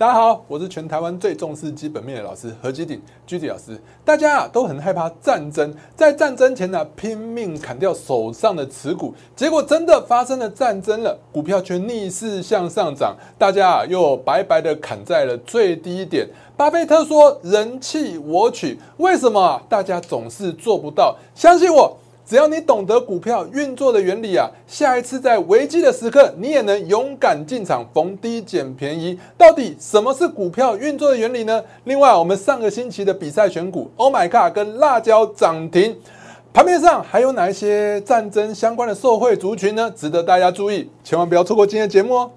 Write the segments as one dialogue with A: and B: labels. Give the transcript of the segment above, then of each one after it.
A: 大家好，我是全台湾最重视基本面的老师何基鼎居迪老师。大家啊都很害怕战争，在战争前呢拼命砍掉手上的持股，结果真的发生了战争了，股票却逆势向上涨，大家啊又白白的砍在了最低点。巴菲特说：“人气我取。”为什么？大家总是做不到？相信我。只要你懂得股票运作的原理啊，下一次在危机的时刻，你也能勇敢进场逢低捡便宜。到底什么是股票运作的原理呢？另外，我们上个星期的比赛选股，Oh my God，跟辣椒涨停，盘面上还有哪一些战争相关的受惠族群呢？值得大家注意，千万不要错过今天的节目哦。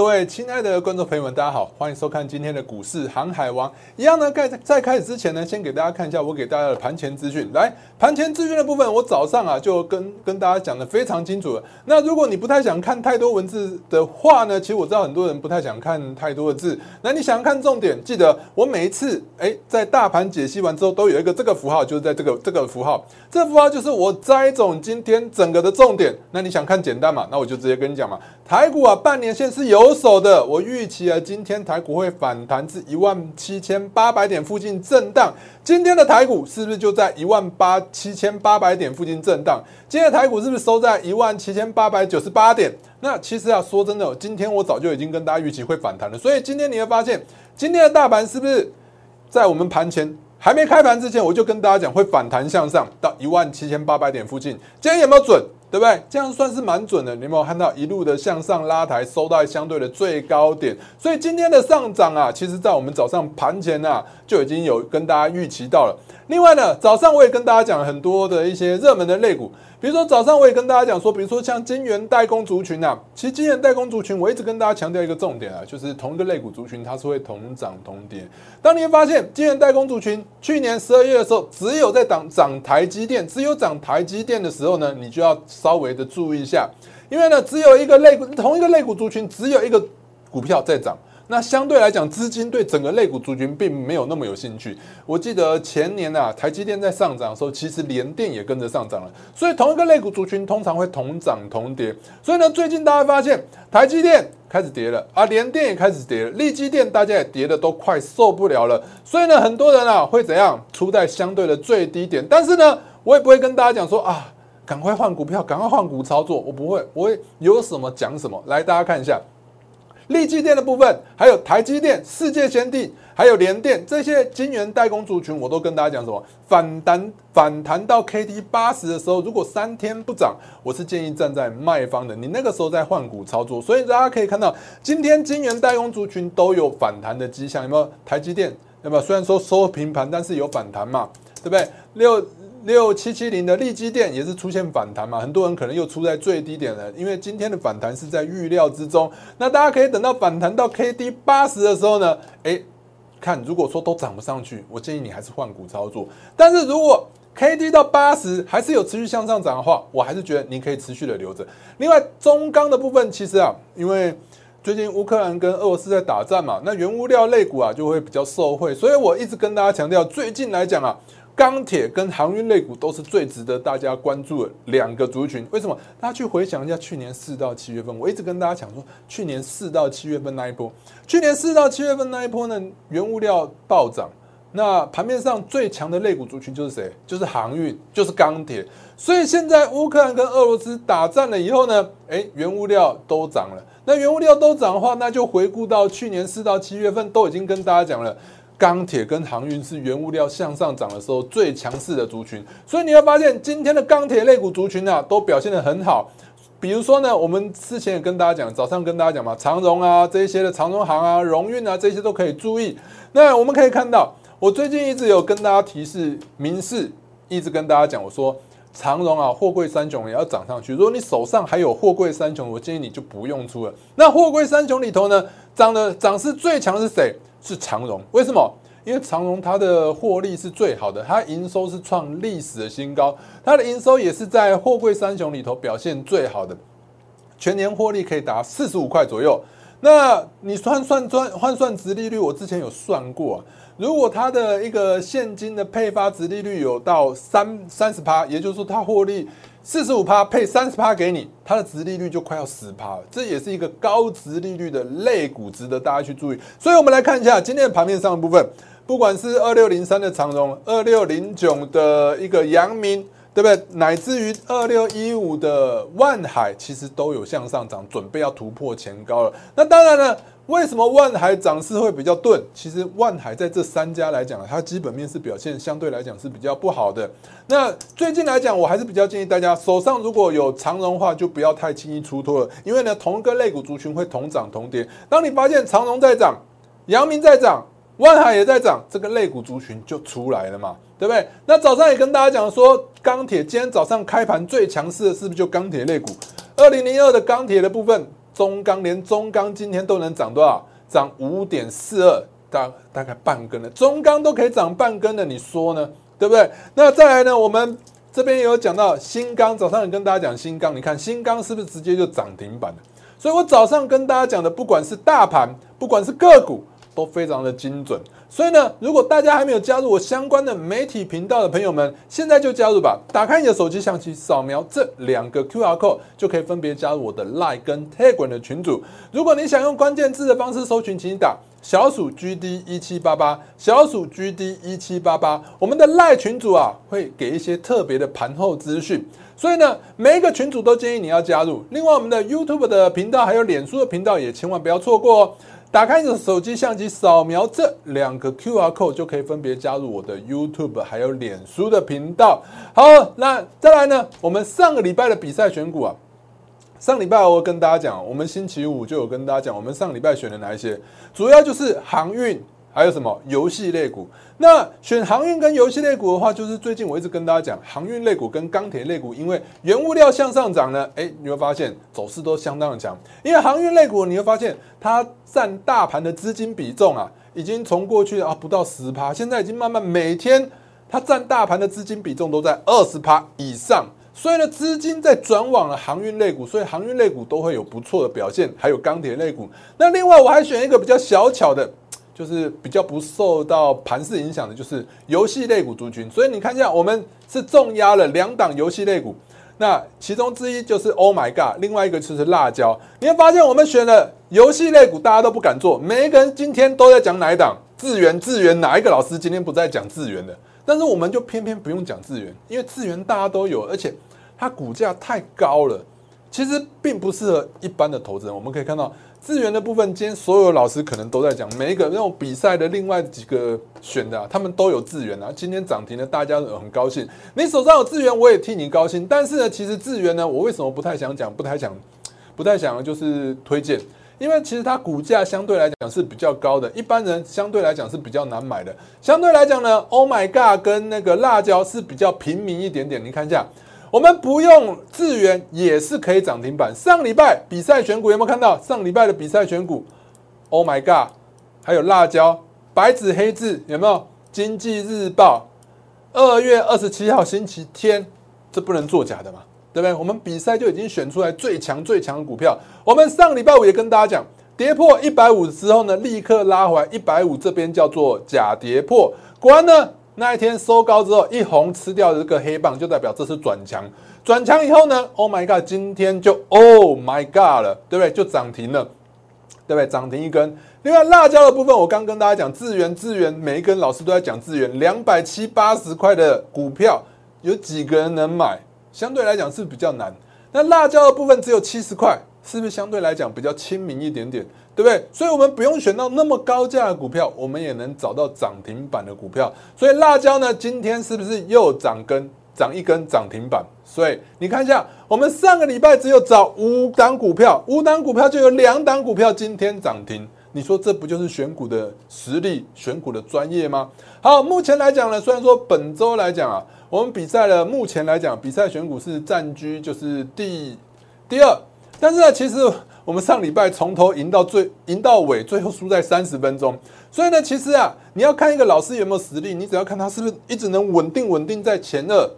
A: 各位亲爱的观众朋友们，大家好，欢迎收看今天的股市航海王。一样呢，在在开始之前呢，先给大家看一下我给大家的盘前资讯。来，盘前资讯的部分，我早上啊就跟跟大家讲的非常清楚了。那如果你不太想看太多文字的话呢，其实我知道很多人不太想看太多的字。那你想看重点，记得我每一次哎在大盘解析完之后，都有一个这个符号，就是在这个这个符号，这符号就是我摘总今天整个的重点。那你想看简单嘛？那我就直接跟你讲嘛。台股啊，半年线是有手的。我预期啊，今天台股会反弹至一万七千八百点附近震荡。今天的台股是不是就在一万八七千八百点附近震荡？今天的台股是不是收在一万七千八百九十八点？那其实啊，说真的，今天我早就已经跟大家预期会反弹了。所以今天你会发现，今天的大盘是不是在我们盘前还没开盘之前，我就跟大家讲会反弹向上到一万七千八百点附近。今天有没有准？对不对？这样算是蛮准的。你有没有看到一路的向上拉抬，收到相对的最高点？所以今天的上涨啊，其实在我们早上盘前啊，就已经有跟大家预期到了。另外呢，早上我也跟大家讲很多的一些热门的类股。比如说早上我也跟大家讲说，比如说像金元代工族群啊，其实金元代工族群，我一直跟大家强调一个重点啊，就是同一个类股族群它是会同涨同跌。当你发现金元代工族群去年十二月的时候，只有在涨涨台积电，只有涨台积电的时候呢，你就要稍微的注意一下，因为呢，只有一个类股同一个类股族群，只有一个股票在涨。那相对来讲，资金对整个类股族群并没有那么有兴趣。我记得前年啊，台积电在上涨的时候，其实联电也跟着上涨了。所以同一个类股族群通常会同涨同跌。所以呢，最近大家发现台积电开始跌了，啊，联电也开始跌了，力基电大家也跌的都快受不了了。所以呢，很多人啊会怎样出在相对的最低点？但是呢，我也不会跟大家讲说啊，赶快换股票，赶快换股操作。我不会，我会有什么讲什么。来，大家看一下。立基电的部分，还有台积电、世界先进，还有联电这些晶圆代工族群，我都跟大家讲什么？反弹反弹到 K D 八十的时候，如果三天不涨，我是建议站在卖方的。你那个时候再换股操作，所以大家可以看到，今天晶圆代工族群都有反弹的迹象，有没有？台积电，有没有？虽然说收平盘，但是有反弹嘛，对不对？六。六七七零的利基电也是出现反弹嘛，很多人可能又出在最低点了，因为今天的反弹是在预料之中。那大家可以等到反弹到 K D 八十的时候呢，诶，看如果说都涨不上去，我建议你还是换股操作。但是如果 K D 到八十还是有持续向上涨的话，我还是觉得你可以持续的留着。另外中钢的部分，其实啊，因为最近乌克兰跟俄罗斯在打战嘛，那原物料类股啊就会比较受惠，所以我一直跟大家强调，最近来讲啊。钢铁跟航运类股都是最值得大家关注的两个族群。为什么？大家去回想一下去年四到七月份，我一直跟大家讲说，去年四到七月份那一波，去年四到七月份那一波呢，原物料暴涨，那盘面上最强的类股族群就是谁？就是航运，就是钢铁。所以现在乌克兰跟俄罗斯打战了以后呢，诶，原物料都涨了。那原物料都涨的话，那就回顾到去年四到七月份，都已经跟大家讲了。钢铁跟航运是原物料向上涨的时候最强势的族群，所以你会发现今天的钢铁类股族群啊都表现的很好。比如说呢，我们之前也跟大家讲，早上跟大家讲嘛，长荣啊这一些的长荣行啊、荣运啊这些都可以注意。那我们可以看到，我最近一直有跟大家提示，明示一直跟大家讲，我说长荣啊、货柜三雄也要涨上去。如果你手上还有货柜三雄，我建议你就不用出了。那货柜三雄里头呢，涨的涨势最强是谁？是长荣，为什么？因为长荣它的获利是最好的，它营收是创历史的新高，它的营收也是在货柜三雄里头表现最好的，全年获利可以达四十五块左右。那你算算算换算值利率，我之前有算过。如果它的一个现金的配发值利率有到三三十趴，也就是说它获利四十五趴配三十趴给你，它的值利率就快要十趴了。这也是一个高值利率的类股，值得大家去注意。所以我们来看一下今天的盘面上的部分，不管是二六零三的长荣，二六零九的一个阳明。对不对？乃至于二六一五的万海，其实都有向上涨，准备要突破前高了。那当然了，为什么万海涨势会比较钝？其实万海在这三家来讲，它基本面是表现相对来讲是比较不好的。那最近来讲，我还是比较建议大家手上如果有长荣话，就不要太轻易出脱了，因为呢，同一个类股族群会同涨同跌。当你发现长荣在涨，阳明在涨。万海也在涨，这个类股族群就出来了嘛，对不对？那早上也跟大家讲说，钢铁今天早上开盘最强势的是不是就钢铁类股？二零零二的钢铁的部分，中钢连中钢今天都能涨多少？涨五点四二，大大概半根了。中钢都可以涨半根了，你说呢？对不对？那再来呢？我们这边也有讲到新钢，早上也跟大家讲新钢，你看新钢是不是直接就涨停板了？所以我早上跟大家讲的，不管是大盘，不管是个股。都非常的精准，所以呢，如果大家还没有加入我相关的媒体频道的朋友们，现在就加入吧！打开你的手机相机，扫描这两个 Q R code，就可以分别加入我的 Line 跟 Tag 的群组。如果你想用关键字的方式搜群，请打小鼠 G D 一七八八，小鼠 G D 一七八八。我们的 Line 群组啊，会给一些特别的盘后资讯，所以呢，每一个群组都建议你要加入。另外，我们的 YouTube 的频道还有脸书的频道也千万不要错过哦。打开你的手机相机，扫描这两个 Q R code 就可以分别加入我的 YouTube 还有脸书的频道。好，那再来呢？我们上个礼拜的比赛选股啊，上礼拜我跟大家讲，我们星期五就有跟大家讲，我们上礼拜选了哪一些，主要就是航运。还有什么游戏类股？那选航运跟游戏类股的话，就是最近我一直跟大家讲，航运类股跟钢铁类股，因为原物料向上涨呢，哎，你会发现走势都相当的强。因为航运类股，你会发现它占大盘的资金比重啊，已经从过去啊不到十趴，现在已经慢慢每天它占大盘的资金比重都在二十趴以上，所以呢，资金在转往了航运类股，所以航运类股都会有不错的表现。还有钢铁类股，那另外我还选一个比较小巧的。就是比较不受到盘势影响的，就是游戏类股族群。所以你看一下，我们是重压了两档游戏类股，那其中之一就是 Oh my God，另外一个就是辣椒。你会发现，我们选了游戏类股，大家都不敢做。每一个人今天都在讲哪一档？智源，智源，哪一个老师今天不在讲智源的？但是我们就偏偏不用讲智源，因为智源大家都有，而且它股价太高了，其实并不适合一般的投资人。我们可以看到。资源的部分，今天所有老师可能都在讲，每一个那种比赛的另外几个选的，他们都有资源啊。今天涨停的，大家很高兴。你手上有资源，我也替你高兴。但是呢，其实资源呢，我为什么不太想讲，不太想，不太想就是推荐？因为其实它股价相对来讲是比较高的，一般人相对来讲是比较难买的。相对来讲呢，Oh my God，跟那个辣椒是比较平民一点点。你看一下。我们不用资源也是可以涨停板。上礼拜比赛选股有没有看到？上礼拜的比赛选股，Oh my god！还有辣椒，白纸黑字有没有？经济日报二月二十七号星期天，这不能作假的嘛？对不对？我们比赛就已经选出来最强最强的股票。我们上礼拜五也跟大家讲，跌破一百五之后呢，立刻拉回来一百五，这边叫做假跌破。果然呢？那一天收高之后，一红吃掉这个黑棒，就代表这是转强。转强以后呢？Oh my god！今天就 Oh my god 了，对不对？就涨停了，对不对？涨停一根。另外辣椒的部分，我刚跟大家讲，资源资源，每一根老师都在讲资源，两百七八十块的股票，有几个人能买？相对来讲是比较难。那辣椒的部分只有七十块，是不是相对来讲比较亲民一点点？对不对？所以，我们不用选到那么高价的股票，我们也能找到涨停板的股票。所以，辣椒呢，今天是不是又涨根，涨一根涨停板？所以，你看一下，我们上个礼拜只有找五档股票，五档股票就有两档股票今天涨停。你说这不就是选股的实力、选股的专业吗？好，目前来讲呢，虽然说本周来讲啊，我们比赛了，目前来讲，比赛选股是占据就是第第二，但是呢，其实。我们上礼拜从头赢到最赢到尾，最后输在三十分钟。所以呢，其实啊，你要看一个老师有没有实力，你只要看他是不是一直能稳定稳定在前二。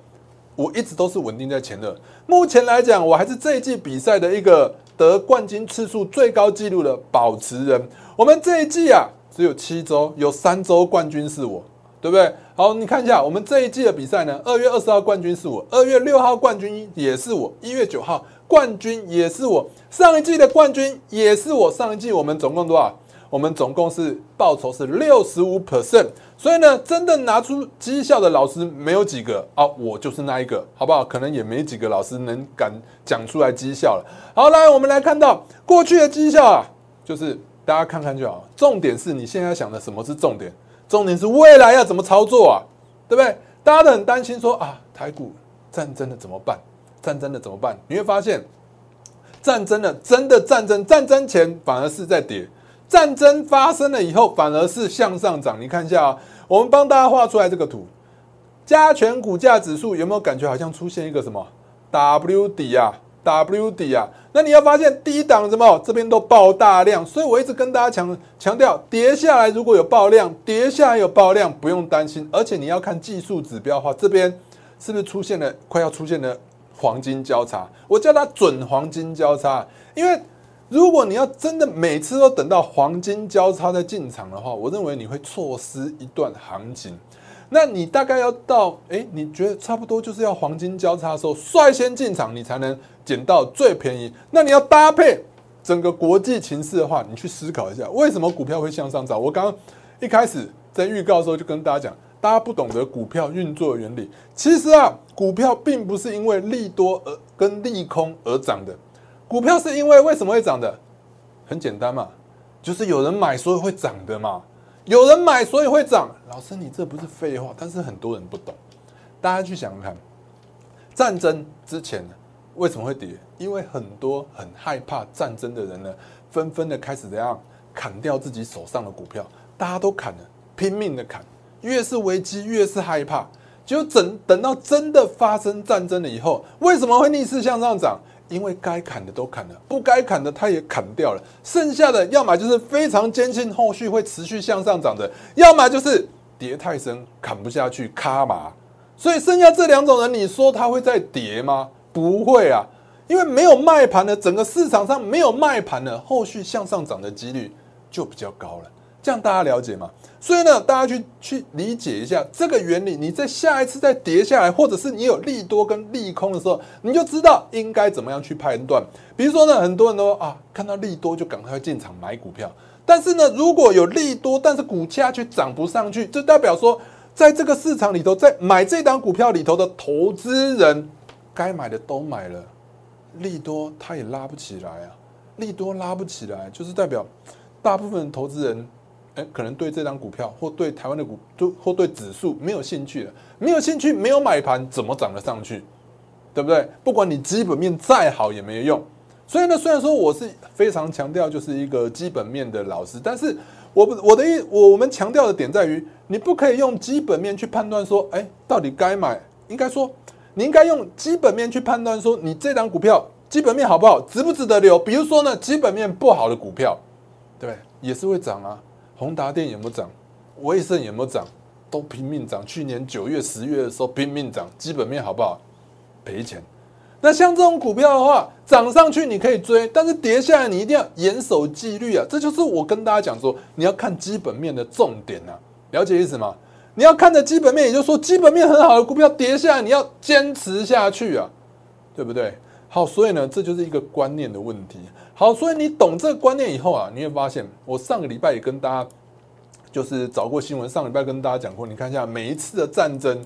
A: 我一直都是稳定在前二。目前来讲，我还是这一季比赛的一个得冠军次数最高纪录的保持人。我们这一季啊，只有七周，有三周冠军是我，对不对？好，你看一下我们这一季的比赛呢，二月二十号冠军是我，二月六号冠军也是我，一月九号冠军也是我，上一季的冠军也是我。上一季我们总共多少？我们总共是报酬是六十五 percent，所以呢，真的拿出绩效的老师没有几个啊，我就是那一个，好不好？可能也没几个老师能敢讲出来绩效了。好，来我们来看到过去的绩效啊，就是大家看看就好。重点是你现在想的什么是重点？重点是未来要怎么操作啊，对不对？大家都很担心说啊，台股战争了怎么办？战争了怎么办？你会发现，战争了真的战争，战争前反而是在跌。战争发生了以后，反而是向上涨。你看一下啊，我们帮大家画出来这个图，加权股价指数有没有感觉好像出现一个什么 W 底啊？W 底啊？那你要发现低档什么这边都爆大量，所以我一直跟大家强强调，跌下来如果有爆量，跌下来有爆量，不用担心。而且你要看技术指标的话，这边是不是出现了快要出现了黄金交叉？我叫它准黄金交叉，因为。如果你要真的每次都等到黄金交叉再进场的话，我认为你会错失一段行情。那你大概要到哎，你觉得差不多就是要黄金交叉的时候率先进场，你才能捡到最便宜。那你要搭配整个国际情势的话，你去思考一下，为什么股票会向上涨？我刚刚一开始在预告的时候就跟大家讲，大家不懂得股票运作原理。其实啊，股票并不是因为利多而跟利空而涨的。股票是因为为什么会涨的？很简单嘛，就是有人买，所以会涨的嘛。有人买，所以会涨。老师，你这不是废话？但是很多人不懂。大家去想想看，战争之前为什么会跌？因为很多很害怕战争的人呢，纷纷的开始怎样砍掉自己手上的股票，大家都砍了，拼命的砍。越是危机，越是害怕。就等等到真的发生战争了以后，为什么会逆势向上涨？因为该砍的都砍了，不该砍的他也砍掉了，剩下的要么就是非常坚信后续会持续向上涨的，要么就是跌太深砍不下去卡嘛。所以剩下这两种人，你说他会再跌吗？不会啊，因为没有卖盘的，整个市场上没有卖盘的，后续向上涨的几率就比较高了。这样大家了解吗？所以呢，大家去去理解一下这个原理。你在下一次再跌下来，或者是你有利多跟利空的时候，你就知道应该怎么样去判断。比如说呢，很多人都啊看到利多就赶快进场买股票，但是呢，如果有利多，但是股价却涨不上去，就代表说，在这个市场里头，在买这档股票里头的投资人，该买的都买了，利多他也拉不起来啊，利多拉不起来，就是代表大部分投资人。哎，可能对这张股票或对台湾的股，就或对指数没有兴趣了，没有兴趣，没有买盘，怎么涨得上去？对不对？不管你基本面再好也没用。所以呢，虽然说我是非常强调就是一个基本面的老师，但是我我的意我我们强调的点在于，你不可以用基本面去判断说，哎，到底该买？应该说，你应该用基本面去判断说，你这张股票基本面好不好，值不值得留？比如说呢，基本面不好的股票，对？也是会涨啊。宏达电有没有涨？威盛有没有涨？都拼命涨。去年九月、十月的时候拼命涨，基本面好不好？赔钱。那像这种股票的话，涨上去你可以追，但是跌下来你一定要严守纪律啊！这就是我跟大家讲说，你要看基本面的重点呐，了解意思吗？你要看的基本面，也就是说基本面很好的股票跌下来，你要坚持下去啊，对不对？好，所以呢，这就是一个观念的问题。好，所以你懂这个观念以后啊，你会发现，我上个礼拜也跟大家就是找过新闻，上礼拜跟大家讲过，你看一下每一次的战争，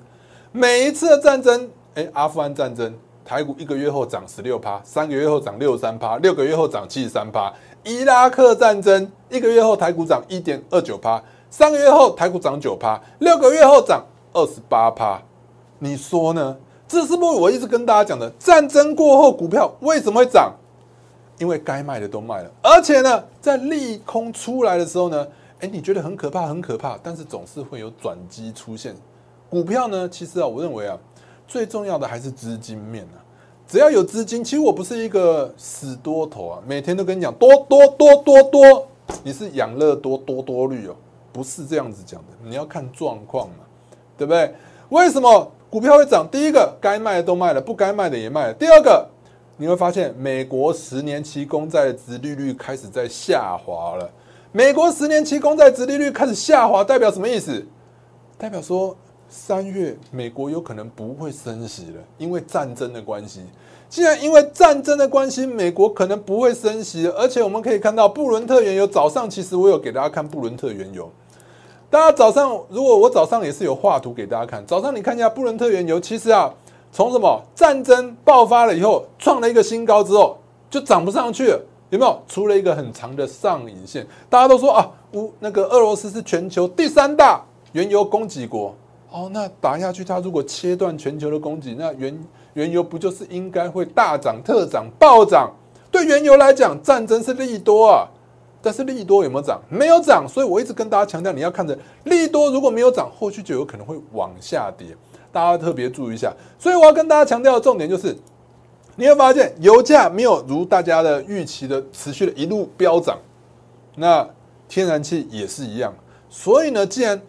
A: 每一次的战争，哎，阿富汗战争，台股一个月后涨十六趴，三个月后涨六十三趴，六个月后涨七十三趴，伊拉克战争一个月后台股涨一点二九趴，三个月后台股涨九趴，六个月后涨二十八趴，你说呢？这是不是我一直跟大家讲的，战争过后股票为什么会涨？因为该卖的都卖了，而且呢，在利空出来的时候呢，哎，你觉得很可怕，很可怕，但是总是会有转机出现。股票呢，其实啊，我认为啊，最重要的还是资金面啊。只要有资金，其实我不是一个死多头啊，每天都跟你讲多多多多多，你是养乐多多多率哦，不是这样子讲的，你要看状况嘛，对不对？为什么股票会涨？第一个，该卖的都卖了，不该卖的也卖了。第二个。你会发现美国十年期公债的殖利率开始在下滑了。美国十年期公债殖利率开始下滑，代表什么意思？代表说三月美国有可能不会升息了，因为战争的关系。既然因为战争的关系，美国可能不会升息，而且我们可以看到布伦特原油早上，其实我有给大家看布伦特原油。大家早上如果我早上也是有画图给大家看，早上你看一下布伦特原油，其实啊，从什么战争爆发了以后，创了一个新高之后，就涨不上去，有没有？出了一个很长的上影线，大家都说啊，乌那个俄罗斯是全球第三大原油供给国，哦，那打下去，它如果切断全球的供给，那原原油不就是应该会大涨特涨暴涨？对原油来讲，战争是利多啊。但是利多有没有涨？没有涨，所以我一直跟大家强调，你要看着利多如果没有涨，后续就有可能会往下跌，大家特别注意一下。所以我要跟大家强调的重点就是，你会发现油价没有如大家的预期的持续的一路飙涨，那天然气也是一样。所以呢，既然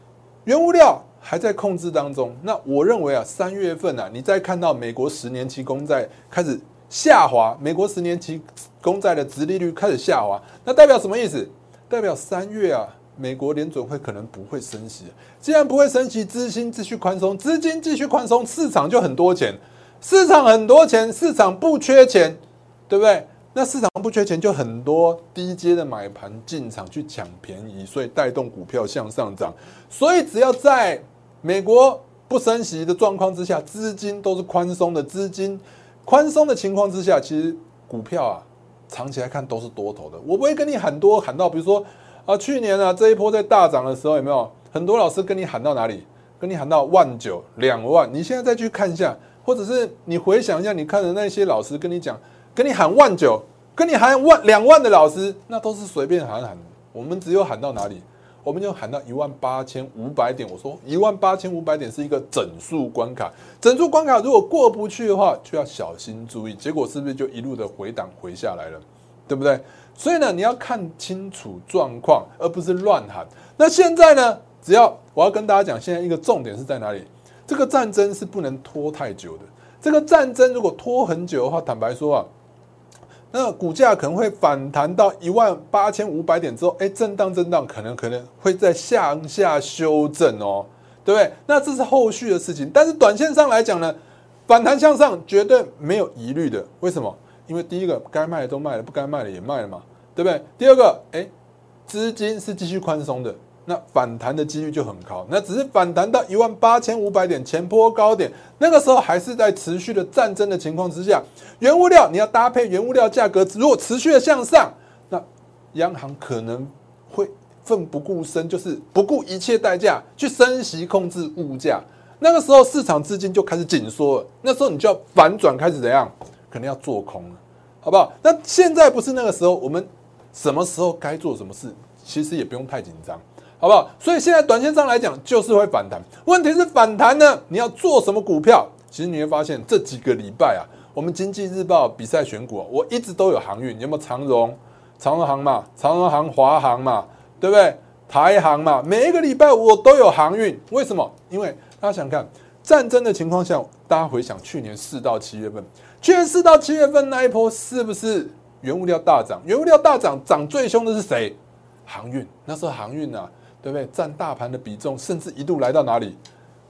A: 原物料还在控制当中，那我认为啊，三月份啊，你再看到美国十年期公债开始下滑，美国十年期公债的殖利率开始下滑，那代表什么意思？代表三月啊，美国联准会可能不会升息。既然不会升息，资金继续宽松，资金继续宽松，市场就很多钱，市场很多钱，市场不缺钱，对不对？那市场不缺钱，就很多低阶的买盘进场去抢便宜，所以带动股票向上涨。所以只要在美国不升息的状况之下，资金都是宽松的，资金宽松的情况之下，其实股票啊，长期来看都是多头的。我不会跟你喊多喊到，比如说啊，去年啊这一波在大涨的时候，有没有很多老师跟你喊到哪里？跟你喊到万九、两万。你现在再去看一下，或者是你回想一下，你看的那些老师跟你讲，跟你喊万九，跟你喊万两万的老师，那都是随便喊喊。我们只有喊到哪里？我们就喊到一万八千五百点，我说一万八千五百点是一个整数关卡，整数关卡如果过不去的话，就要小心注意。结果是不是就一路的回档回下来了，对不对？所以呢，你要看清楚状况，而不是乱喊。那现在呢，只要我要跟大家讲，现在一个重点是在哪里？这个战争是不能拖太久的。这个战争如果拖很久的话，坦白说啊。那股价可能会反弹到一万八千五百点之后，哎，震荡震荡，可能可能会在向下修正哦，对不对？那这是后续的事情。但是短线上来讲呢，反弹向上绝对没有疑虑的。为什么？因为第一个该卖的都卖了，不该卖的也卖了嘛，对不对？第二个，哎，资金是继续宽松的。那反弹的几率就很高，那只是反弹到一万八千五百点前坡高点，那个时候还是在持续的战争的情况之下，原物料你要搭配原物料价格，如果持续的向上，那央行可能会奋不顾身，就是不顾一切代价去升息控制物价，那个时候市场资金就开始紧缩了，那时候你就要反转开始怎样，可能要做空了，好不好？那现在不是那个时候，我们什么时候该做什么事，其实也不用太紧张。好不好？所以现在短线上来讲，就是会反弹。问题是反弹呢，你要做什么股票？其实你会发现这几个礼拜啊，我们经济日报比赛选股，我一直都有航运，有没有长荣、长荣航嘛、长荣航、华航嘛，对不对？台航嘛，每一个礼拜我都有航运。为什么？因为大家想看战争的情况下，大家回想去年四到七月份，去年四到七月份那一波是不是原物料大涨？原物料大涨，涨最凶的是谁？航运。那时候航运啊。对不对？占大盘的比重甚至一度来到哪里？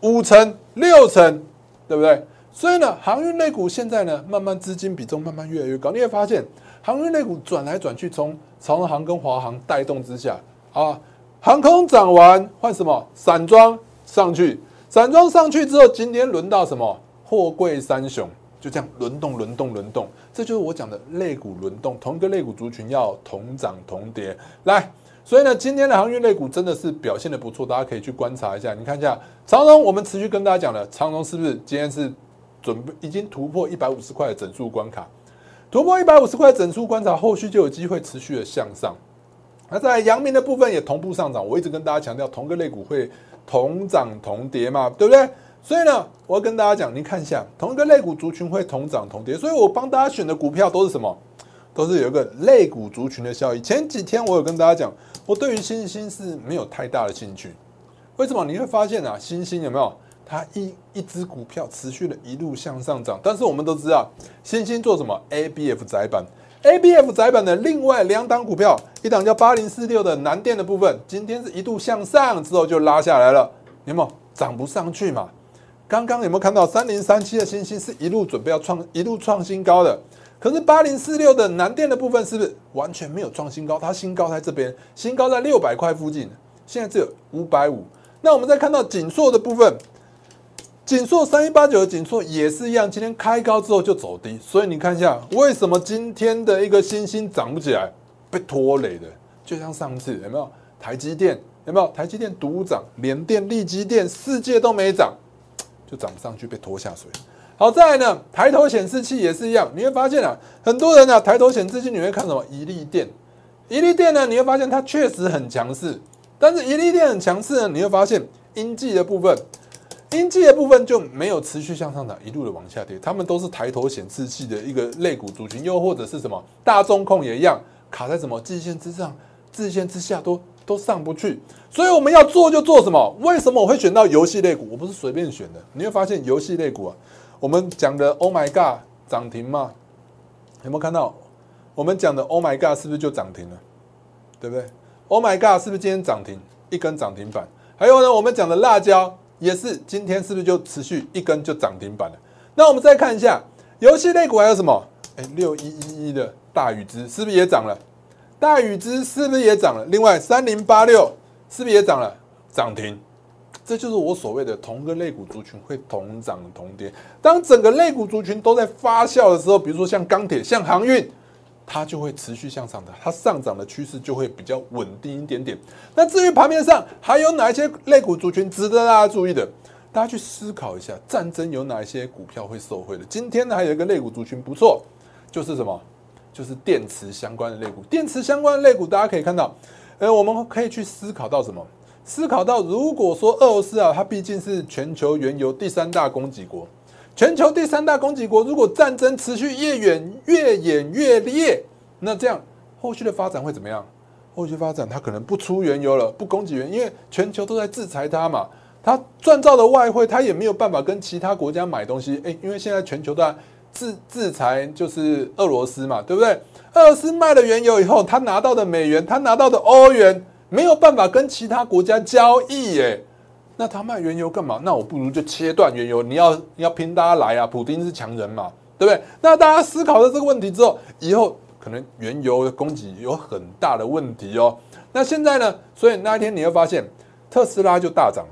A: 五成、六成，对不对？所以呢，航运类股现在呢，慢慢资金比重慢慢越来越高。你会发现，航运类股转来转去，从长航跟华航带动之下啊，航空涨完换什么？散装上去，散装上去之后，今天轮到什么？货柜三雄，就这样轮动、轮动、轮动。这就是我讲的类股轮动，同一个类股族群要同涨同跌。来。所以呢，今天的航运类股真的是表现的不错，大家可以去观察一下。你看一下长荣，我们持续跟大家讲了，长荣是不是今天是准备已经突破一百五十块的整数关卡？突破一百五十块整数关卡，后续就有机会持续的向上。那在阳明的部分也同步上涨。我一直跟大家强调，同个肋骨会同涨同跌嘛，对不对？所以呢，我要跟大家讲，您看一下，同一个类股族群会同涨同跌。所以我帮大家选的股票都是什么？都是有一个类股族群的效益。前几天我有跟大家讲，我对于新兴是没有太大的兴趣。为什么？你会发现啊，新兴有没有它一一只股票持续的一路向上涨。但是我们都知道，新兴做什么？A B F 窄板，A B F 窄板的另外两档股票，一档叫八零四六的南电的部分，今天是一度向上之后就拉下来了，有没有涨不上去嘛？刚刚有没有看到三零三七的星星是一路准备要创一路创新高的？可是八零四六的南电的部分是不是完全没有创新高？它新高在这边，新高在六百块附近，现在只有五百五。那我们再看到锦硕的部分，锦硕三一八九的锦硕也是一样，今天开高之后就走低，所以你看一下为什么今天的一个新兴涨不起来，被拖累的，就像上次有没有台积电有没有台积电独涨，联电、力积电、世界都没涨，就涨不上去，被拖下水。好，再来呢，抬头显示器也是一样，你会发现啊，很多人啊，抬头显示器你会看什么？一利电，一利电呢，你会发现它确实很强势，但是一利电很强势呢，你会发现阴记的部分，阴记的部分就没有持续向上涨，一路的往下跌。他们都是抬头显示器的一个类股族群，又或者是什么大中控也一样，卡在什么季线之上、季线之下都都上不去。所以我们要做就做什么？为什么我会选到游戏类股？我不是随便选的，你会发现游戏类股啊。我们讲的 Oh my God 涨停嘛？有没有看到？我们讲的 Oh my God 是不是就涨停了？对不对？Oh my God 是不是今天涨停一根涨停板？还有呢，我们讲的辣椒也是今天是不是就持续一根就涨停板了？那我们再看一下游戏类股还有什么？哎，六一一一的大禹之是不是也涨了？大禹之是不是也涨了？另外三零八六是不是也涨了？涨停。这就是我所谓的同个类股族群会同涨同跌。当整个类股族群都在发酵的时候，比如说像钢铁、像航运，它就会持续向上的，它上涨的趋势就会比较稳定一点点。那至于盘面上还有哪一些类股族群值得大家注意的，大家去思考一下，战争有哪一些股票会受惠的？今天呢，还有一个类股族群不错，就是什么？就是电池相关的类股。电池相关的类股，大家可以看到，呃，我们可以去思考到什么？思考到，如果说俄罗斯啊，它毕竟是全球原油第三大供给国，全球第三大供给国，如果战争持续越远越演越烈，那这样后续的发展会怎么样？后续发展它可能不出原油了，不供给原，因为全球都在制裁它嘛，它赚到的外汇，它也没有办法跟其他国家买东西，诶，因为现在全球都在制制裁，就是俄罗斯嘛，对不对？俄罗斯卖了原油以后，他拿到的美元，他拿到的欧元。没有办法跟其他国家交易诶，那他卖原油干嘛？那我不如就切断原油。你要你要拼大家来啊，普京是强人嘛，对不对？那大家思考了这个问题之后，以后可能原油的供给有很大的问题哦。那现在呢？所以那一天你会发现特斯拉就大涨，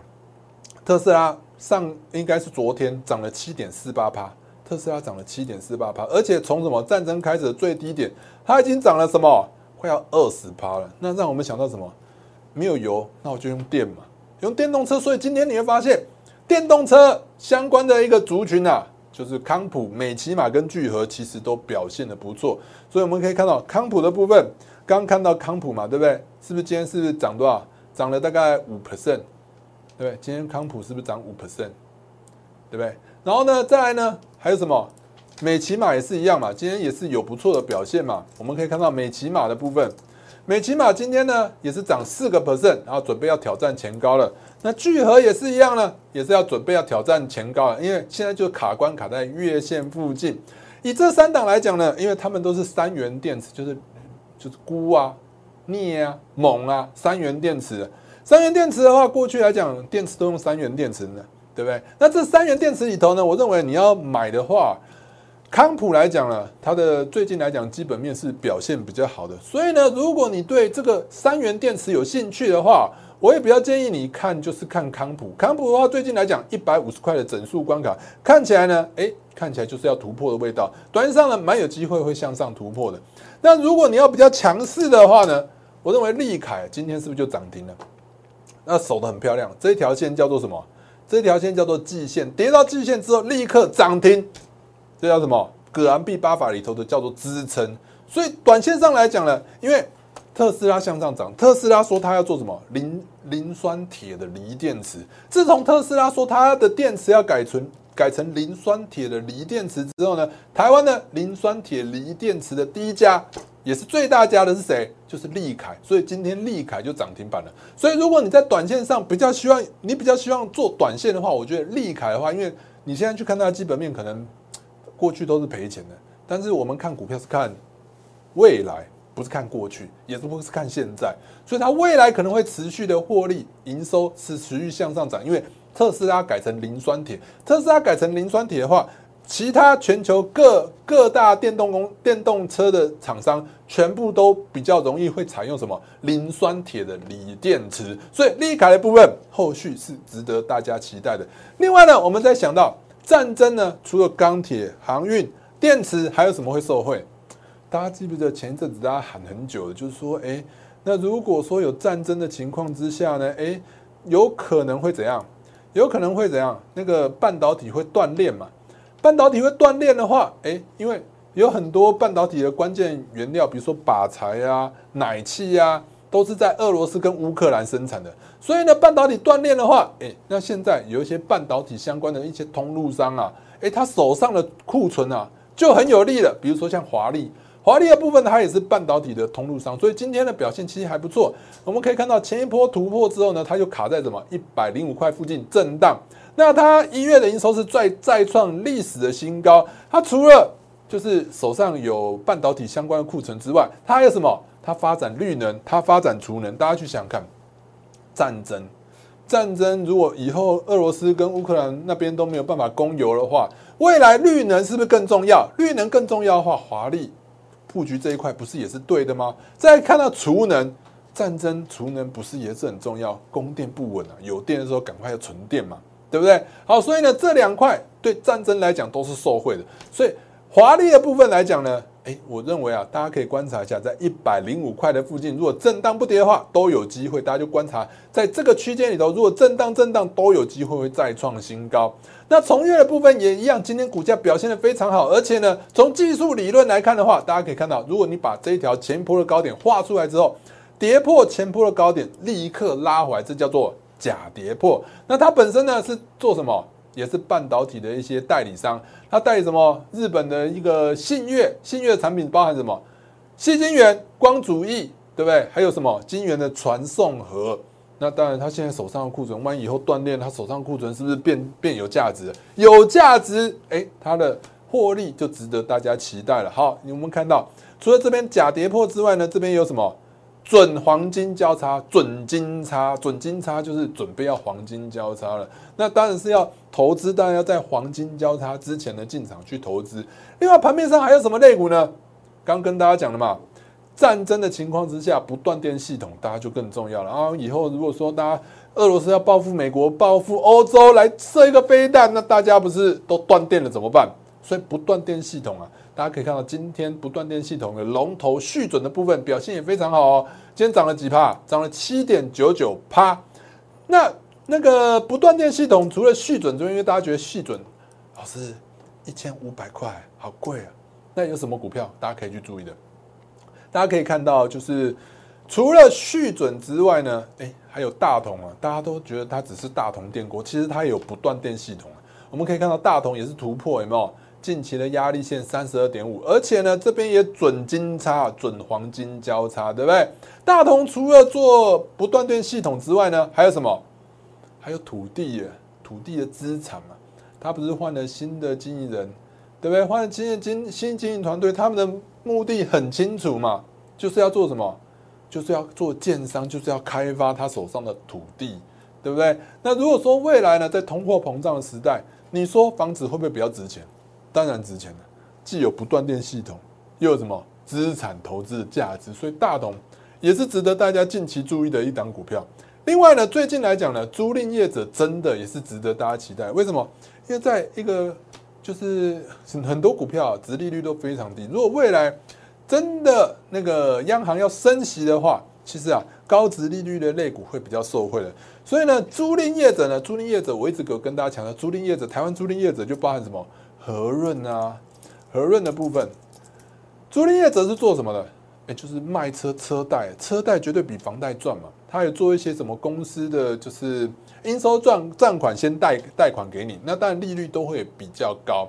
A: 特斯拉上应该是昨天涨了七点四八趴，特斯拉涨了七点四八趴，而且从什么战争开始的最低点，它已经涨了什么？快要二十趴了。那让我们想到什么？没有油，那我就用电嘛，用电动车。所以今天你会发现，电动车相关的一个族群啊，就是康普、美骑马跟聚合，其实都表现的不错。所以我们可以看到康普的部分，刚看到康普嘛，对不对？是不是今天是不是涨多少？涨了大概五 percent，对不对？今天康普是不是涨五 percent？对不对？然后呢，再来呢，还有什么？美骑马也是一样嘛，今天也是有不错的表现嘛。我们可以看到美骑马的部分。美骑马今天呢也是涨四个 percent，然后准备要挑战前高了。那聚合也是一样呢，也是要准备要挑战前高了，因为现在就卡关卡在月线附近。以这三档来讲呢，因为他们都是三元电池，就是就是钴啊、镍啊、锰啊，三元电池。三元电池的话，过去来讲电池都用三元电池呢，对不对？那这三元电池里头呢，我认为你要买的话。康普来讲呢，它的最近来讲基本面是表现比较好的，所以呢，如果你对这个三元电池有兴趣的话，我也比较建议你看，就是看康普。康普的话，最近来讲一百五十块的整数关卡，看起来呢，哎，看起来就是要突破的味道，短上呢蛮有机会会向上突破的。那如果你要比较强势的话呢，我认为利凯今天是不是就涨停了？那守的很漂亮，这一条线叫做什么？这条线叫做季线，跌到季线之后立刻涨停。这叫什么？葛兰碧八法里头的叫做支撑。所以短线上来讲呢，因为特斯拉向上涨，特斯拉说它要做什么？磷磷酸铁的锂电池。自从特斯拉说它的电池要改成改成磷酸铁的锂电池之后呢，台湾的磷酸铁锂电池的第一家也是最大家的是谁？就是利凯，所以今天利凯就涨停板了。所以如果你在短线上比较希望，你比较希望做短线的话，我觉得利凯的话，因为你现在去看它的基本面，可能过去都是赔钱的，但是我们看股票是看未来。不是看过去，也是不是看现在，所以它未来可能会持续的获利，营收是持续向上涨。因为特斯拉改成磷酸铁，特斯拉改成磷酸铁的话，其他全球各各大电动工电动车的厂商全部都比较容易会采用什么磷酸铁的锂电池，所以利凯的部分后续是值得大家期待的。另外呢，我们在想到战争呢，除了钢铁、航运、电池，还有什么会受惠？大家记不记得前一阵子大家喊很久的，就是说，哎，那如果说有战争的情况之下呢，哎，有可能会怎样？有可能会怎样？那个半导体会断裂嘛？半导体会断裂的话，哎，因为有很多半导体的关键原料，比如说靶材啊、奶气啊，都是在俄罗斯跟乌克兰生产的。所以呢，半导体断裂的话，哎，那现在有一些半导体相关的一些通路商啊，哎，他手上的库存啊就很有利了。比如说像华丽。华丽的部分，它也是半导体的通路商，所以今天的表现其实还不错。我们可以看到前一波突破之后呢，它就卡在什么一百零五块附近震荡。那它一月的营收是再再创历史的新高。它除了就是手上有半导体相关的库存之外，它还有什么？它发展绿能，它发展储能。大家去想看，战争，战争如果以后俄罗斯跟乌克兰那边都没有办法供油的话，未来绿能是不是更重要？绿能更重要的话，华丽。布局这一块不是也是对的吗？再看到储能战争，储能不是也是很重要？供电不稳啊，有电的时候赶快要存电嘛，对不对？好，所以呢，这两块对战争来讲都是受惠的。所以华丽的部分来讲呢。哎，我认为啊，大家可以观察一下，在一百零五块的附近，如果震荡不跌的话，都有机会。大家就观察在这个区间里头，如果震荡震荡，都有机会会再创新高。那从月的部分也一样，今天股价表现的非常好，而且呢，从技术理论来看的话，大家可以看到，如果你把这一条前坡的高点画出来之后，跌破前坡的高点，立刻拉回来，这叫做假跌破。那它本身呢是做什么？也是半导体的一些代理商，他代理什么？日本的一个信越，信越的产品包含什么？细晶圆、光主义，对不对？还有什么晶圆的传送盒？那当然，他现在手上的库存，万一以后断裂，他手上库存是不是变变有价值？有价值，哎，他的获利就值得大家期待了。好，我们看到除了这边假跌破之外呢，这边有什么？准黄金交叉，准金叉，准金叉就是准备要黄金交叉了。那当然是要投资，当然要在黄金交叉之前的进场去投资。另外，盘面上还有什么类股呢？刚跟大家讲了嘛，战争的情况之下，不断电系统大家就更重要了。然后以后如果说大家俄罗斯要报复美国、报复欧洲来射一个飞弹，那大家不是都断电了怎么办？所以不断电系统啊。大家可以看到，今天不断电系统的龙头续准的部分表现也非常好哦。今天涨了几帕？涨了七点九九帕。那那个不断电系统除了续准之外，因为大家觉得续准老师一千五百块好贵啊。那有什么股票大家可以去注意的？大家可以看到，就是除了续准之外呢，哎，还有大同啊。大家都觉得它只是大同电锅，其实它有不断电系统。我们可以看到大同也是突破，有没有？近期的压力线三十二点五，而且呢，这边也准金叉、准黄金交叉，对不对？大同除了做不断电系统之外呢，还有什么？还有土地耶，土地的资产嘛。他不是换了新的经营人，对不对？换了新的经新经营团队，他们的目的很清楚嘛，就是要做什么？就是要做建商，就是要开发他手上的土地，对不对？那如果说未来呢，在通货膨胀的时代，你说房子会不会比较值钱？当然值钱了，既有不断电系统，又有什么资产投资的价值，所以大同也是值得大家近期注意的一档股票。另外呢，最近来讲呢，租赁业者真的也是值得大家期待。为什么？因为在一个就是很多股票殖利率都非常低，如果未来真的那个央行要升息的话，其实啊，高值利率的类股会比较受惠的。所以呢，租赁业者呢，租赁业者我一直有跟大家强调，租赁业者，台湾租赁业者就包含什么？和润啊，和润的部分，租赁业则是做什么的？哎，就是卖车车贷，车贷绝对比房贷赚嘛。他也做一些什么公司的，就是应收账账款先贷贷款给你，那当然利率都会比较高。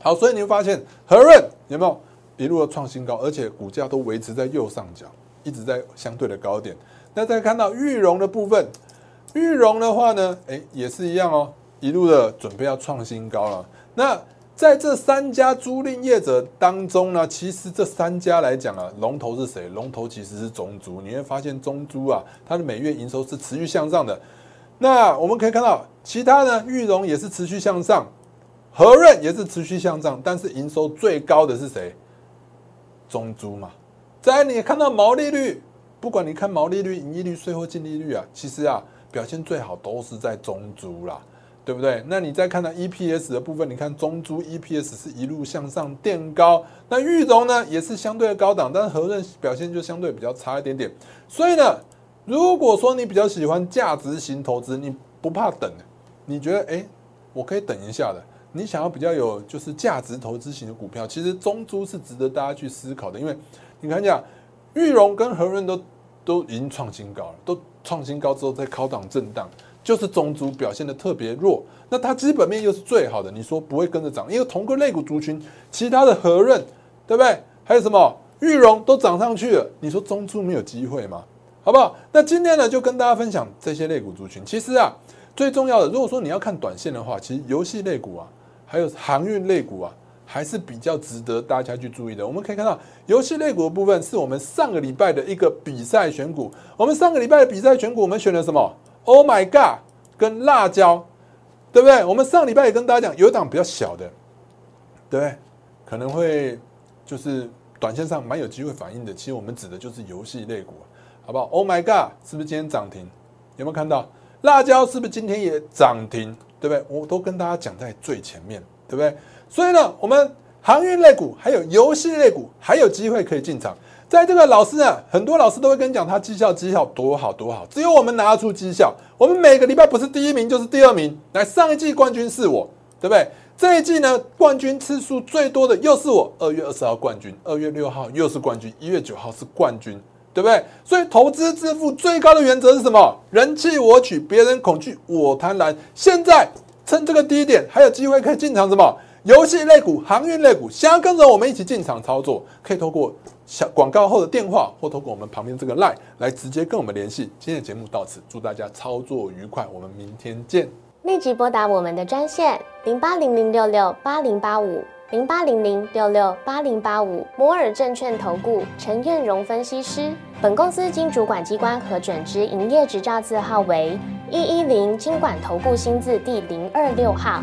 A: 好，所以你会发现和润有没有？一路的创新高，而且股价都维持在右上角，一直在相对的高点。那再看到玉荣的部分，玉荣的话呢，哎，也是一样哦，一路的准备要创新高了。那在这三家租赁业者当中呢，其实这三家来讲啊，龙头是谁？龙头其实是中租。你会发现中租啊，它的每月营收是持续向上的。那我们可以看到，其他呢，玉荣也是持续向上，和润也是持续向上，但是营收最高的是谁？中租嘛。再你看到毛利率，不管你看毛利率、盈利率、税后净利率啊，其实啊，表现最好都是在中租啦。对不对？那你再看到 EPS 的部分，你看中珠 EPS 是一路向上垫高，那玉荣呢也是相对的高档，但是和润表现就相对比较差一点点。所以呢，如果说你比较喜欢价值型投资，你不怕等，你觉得哎，我可以等一下的。你想要比较有就是价值投资型的股票，其实中珠是值得大家去思考的，因为你看一下玉荣跟和润都都已经创新高了，都创新高之后在高档震荡。就是中族表现的特别弱，那它基本面又是最好的，你说不会跟着涨？因为同个类股族群，其他的和润，对不对？还有什么玉荣都涨上去了，你说中租没有机会吗？好不好？那今天呢，就跟大家分享这些类股族群。其实啊，最重要的，如果说你要看短线的话，其实游戏类股啊，还有航运类股啊，还是比较值得大家去注意的。我们可以看到，游戏类股的部分是我们上个礼拜的一个比赛选股。我们上个礼拜的比赛选股，我们选了什么？Oh my god，跟辣椒，对不对？我们上礼拜也跟大家讲，有一档比较小的，对不对？可能会就是短线上蛮有机会反应的。其实我们指的就是游戏类股，好不好？Oh my god，是不是今天涨停？有没有看到辣椒？是不是今天也涨停？对不对？我都跟大家讲在最前面，对不对？所以呢，我们航运类股还有游戏类股还有机会可以进场。在这个老师啊，很多老师都会跟你讲他绩效绩效多好多好，只有我们拿出绩效。我们每个礼拜不是第一名就是第二名。来，上一季冠军是我，对不对？这一季呢，冠军次数最多的又是我。二月二十号冠军，二月六号又是冠军，一月九号是冠军，对不对？所以投资致富最高的原则是什么？人气我取，别人恐惧我贪婪。现在趁这个低点，还有机会可以进场什么？游戏类股、航运类股，想要跟着我们一起进场操作，可以透过。小广告后的电话，或通过我们旁边这个 line 来直接跟我们联系。今天的节目到此，祝大家操作愉快，我们明天见。
B: 立即拨打我们的专线零八零零六六八零八五零八零零六六八零八五摩尔证券投顾陈彦荣分析师。本公司经主管机关核准之营业执照字号为一一零金管投顾新字第零二六号。